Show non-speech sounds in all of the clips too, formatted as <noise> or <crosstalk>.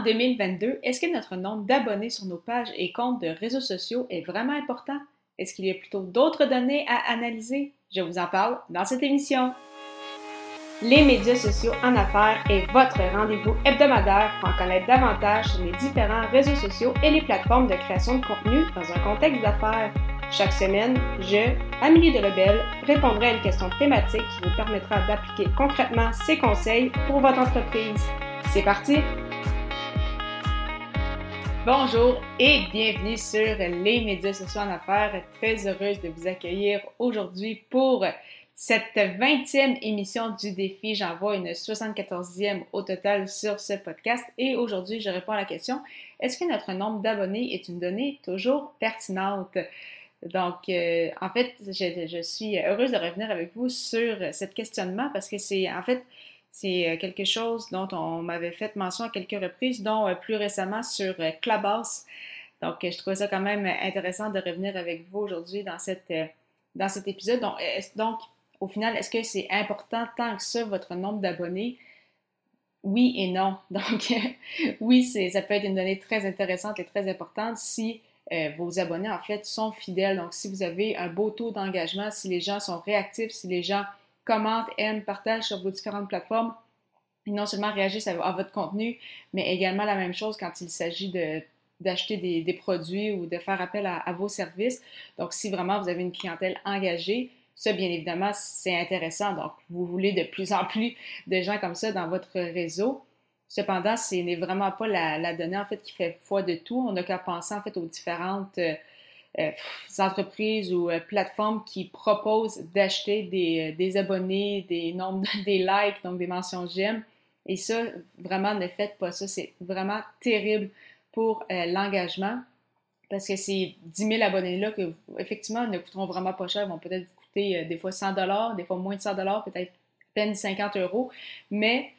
En 2022, est-ce que notre nombre d'abonnés sur nos pages et comptes de réseaux sociaux est vraiment important? Est-ce qu'il y a plutôt d'autres données à analyser? Je vous en parle dans cette émission. Les médias sociaux en affaires est votre rendez-vous hebdomadaire pour en connaître davantage sur les différents réseaux sociaux et les plateformes de création de contenu dans un contexte d'affaires. Chaque semaine, je, Amélie de Lebel, répondrai à une question thématique qui vous permettra d'appliquer concrètement ces conseils pour votre entreprise. C'est parti! Bonjour et bienvenue sur les médias sociaux en affaires. Très heureuse de vous accueillir aujourd'hui pour cette 20e émission du défi. J'envoie une 74e au total sur ce podcast et aujourd'hui, je réponds à la question est-ce que notre nombre d'abonnés est une donnée toujours pertinente? Donc, euh, en fait, je, je, suis heureuse de revenir avec vous sur cet questionnement parce que c'est, en fait, c'est quelque chose dont on m'avait fait mention à quelques reprises, dont euh, plus récemment sur Clubhouse. Donc, je trouvais ça quand même intéressant de revenir avec vous aujourd'hui dans, dans cet épisode. Donc, au final, est-ce que c'est important tant que ça, votre nombre d'abonnés? Oui et non. <laughs> Donc, oui, ça peut être une donnée très intéressante et très importante si euh, vos abonnés, en fait, sont fidèles. Donc, si vous avez un beau taux d'engagement, si les gens sont réactifs, si les gens commentent, aiment, partagent sur vos différentes plateformes, et non seulement réagissent à, votre contenu, mais également la même chose quand il s'agit d'acheter des, produits ou de faire appel à, vos services. Donc, si vraiment vous avez une clientèle engagée, ça, bien évidemment, c'est intéressant. Donc, vous voulez de plus en plus de gens comme ça dans votre réseau. Cependant, ce n'est vraiment pas la, donnée en fait qui fait foi de tout. On n'a qu'à penser en fait aux différentes euh, entreprises ou euh, plateformes qui proposent d'acheter des, abonnés, des nombres, <laughs> des likes, donc des mentions j'aime. Et ça, vraiment, ne faites pas ça. C'est vraiment terrible pour l'engagement parce que ces 10 000 abonnés-là, que effectivement ne coûteront vraiment pas cher, vont peut-être euh, des fois 100 dollars, des fois moins de 100 dollars, peut-être peine 50 euros. Mais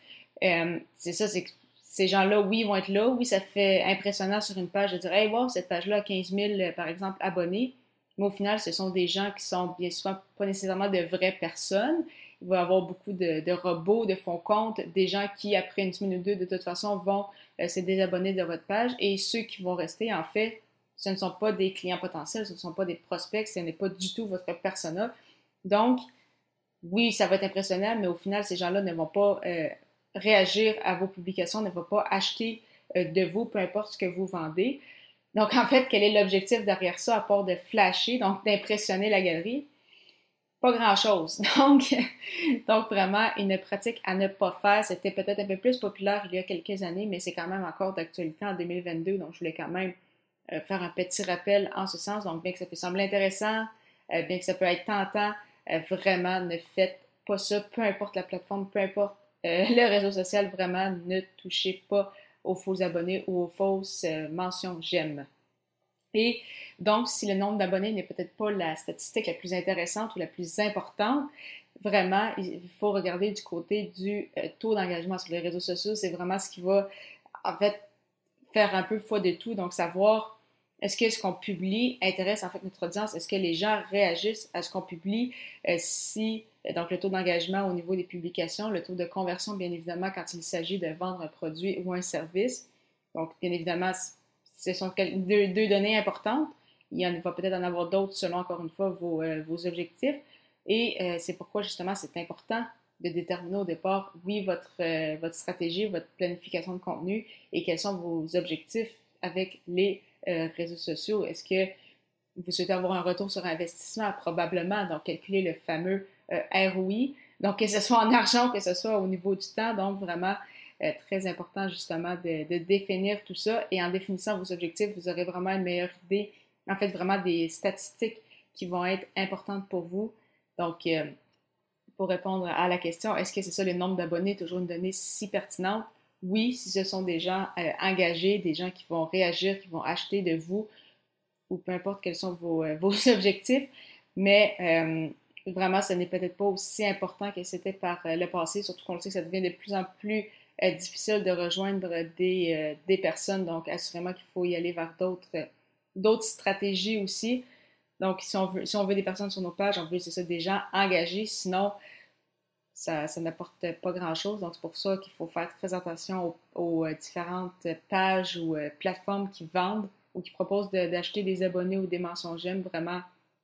euh, c'est ça, c'est ces gens-là, oui, vont être là. Oui, ça fait impressionnant sur une page de dire, hey, cette page-là a 15 000, euh, par exemple, abonnés. Mais au final, ce sont des gens qui sont bien souvent pas nécessairement de vraies personnes. Il va y avoir beaucoup de, robots, de fonds compte, des gens qui, après une semaine ou deux, de toute façon, vont se désabonner de votre page. Et ceux qui vont rester, en fait, ce ne sont pas des clients potentiels, ce ne sont pas des prospects, ce n'est pas du tout votre persona. Donc, oui, ça va être impressionnant, mais au final, ces gens-là ne vont pas euh, réagir à vos publications, ne vont pas acheter euh, de vous, peu importe ce que vous vendez. Donc, en fait, quel est l'objectif derrière ça, à part de flasher, donc d'impressionner la galerie? Pas grand-chose. <laughs> Donc, donc, vraiment, une pratique à ne pas faire. C'était peut-être un peu plus populaire il y a quelques années, mais c'est quand même encore d'actualité en 2022, donc je voulais quand même euh, faire un petit rappel en ce sens. Donc, bien que ça peut sembler intéressant, euh, bien que ça peut être tentant, vraiment, ne faites pas ça, peu importe la plateforme, peu importe le réseau social, vraiment, ne touchez pas aux faux abonnés ou aux fausses mentions j'aime. Et donc, si le nombre d'abonnés n'est peut-être pas la statistique la plus intéressante ou la plus importante, vraiment, il faut regarder du côté du taux d'engagement sur les réseaux sociaux. C'est vraiment ce qui va, en fait, faire un peu foi de tout. Donc, savoir est-ce que ce qu'on publie intéresse en fait notre audience? Est-ce que les gens réagissent à ce qu'on publie? Euh, si, euh, donc le taux d'engagement au niveau des publications, le taux de conversion, bien évidemment, quand il s'agit de vendre un produit ou un service. Donc, bien évidemment, ce sont deux, données importantes. Il y en va peut-être en avoir d'autres selon, encore une fois, vos, euh, objectifs. Et c'est pourquoi, justement, c'est important de déterminer au départ, oui, votre, votre stratégie, votre planification de contenu et quels sont vos objectifs avec les euh, réseaux sociaux? Est-ce que vous souhaitez avoir un retour sur investissement? Probablement. Donc, calculer le fameux euh, ROI. Donc, que ce soit en argent, que ce soit au niveau du temps. Donc, vraiment, euh, très important justement de, de, définir tout ça. Et en définissant vos objectifs, vous aurez vraiment une meilleure idée, en fait, vraiment des statistiques qui vont être importantes pour vous. Donc, pour répondre à la question, est-ce que c'est ça le nombre d'abonnés, toujours une donnée si pertinente? Oui, si ce sont des gens euh, engagés, des gens qui vont réagir, qui vont acheter de vous, ou peu importe quels sont vos, euh, <laughs> objectifs, mais euh, vraiment, ce n'est peut-être pas aussi important que c'était par le passé, surtout qu'on sait que ça devient de plus en plus difficile de rejoindre des, des personnes, donc assurément qu'il faut y aller vers d'autres stratégies aussi. Donc, si on, veut, si on veut des personnes sur nos pages, on veut, c'est ça, des gens engagés, sinon ça, n'apporte pas grand-chose. Donc, c'est pour ça qu'il faut faire très attention aux, euh, différentes pages ou euh, plateformes qui vendent ou qui proposent d'acheter des abonnés ou des mentions j'aime. Vraiment,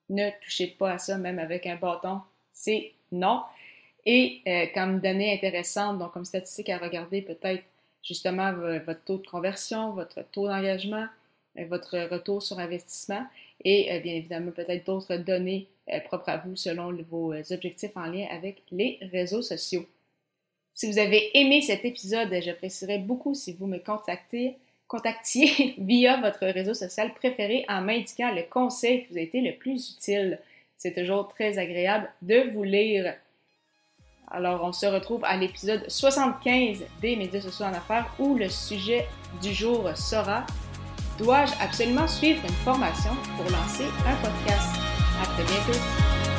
ne touchez pas à ça, même avec un bâton. C'est non. Et euh, comme donnée intéressante, donc comme statistique à regarder, peut-être justement votre taux de conversion, votre taux d'engagement, votre retour sur investissement et bien évidemment peut-être d'autres données euh, propre à vous selon vos euh, objectifs en lien avec les réseaux sociaux. Si vous avez aimé cet épisode, j'apprécierais beaucoup si vous me contactiez <laughs> via votre réseau social préféré en m'indiquant le conseil qui vous a été le plus utile. C'est toujours très agréable de vous lire. Alors, on se retrouve à l'épisode 75 des médias sociaux en affaires où le sujet du jour sera Dois-je absolument suivre une formation pour lancer un podcast? À très bientôt!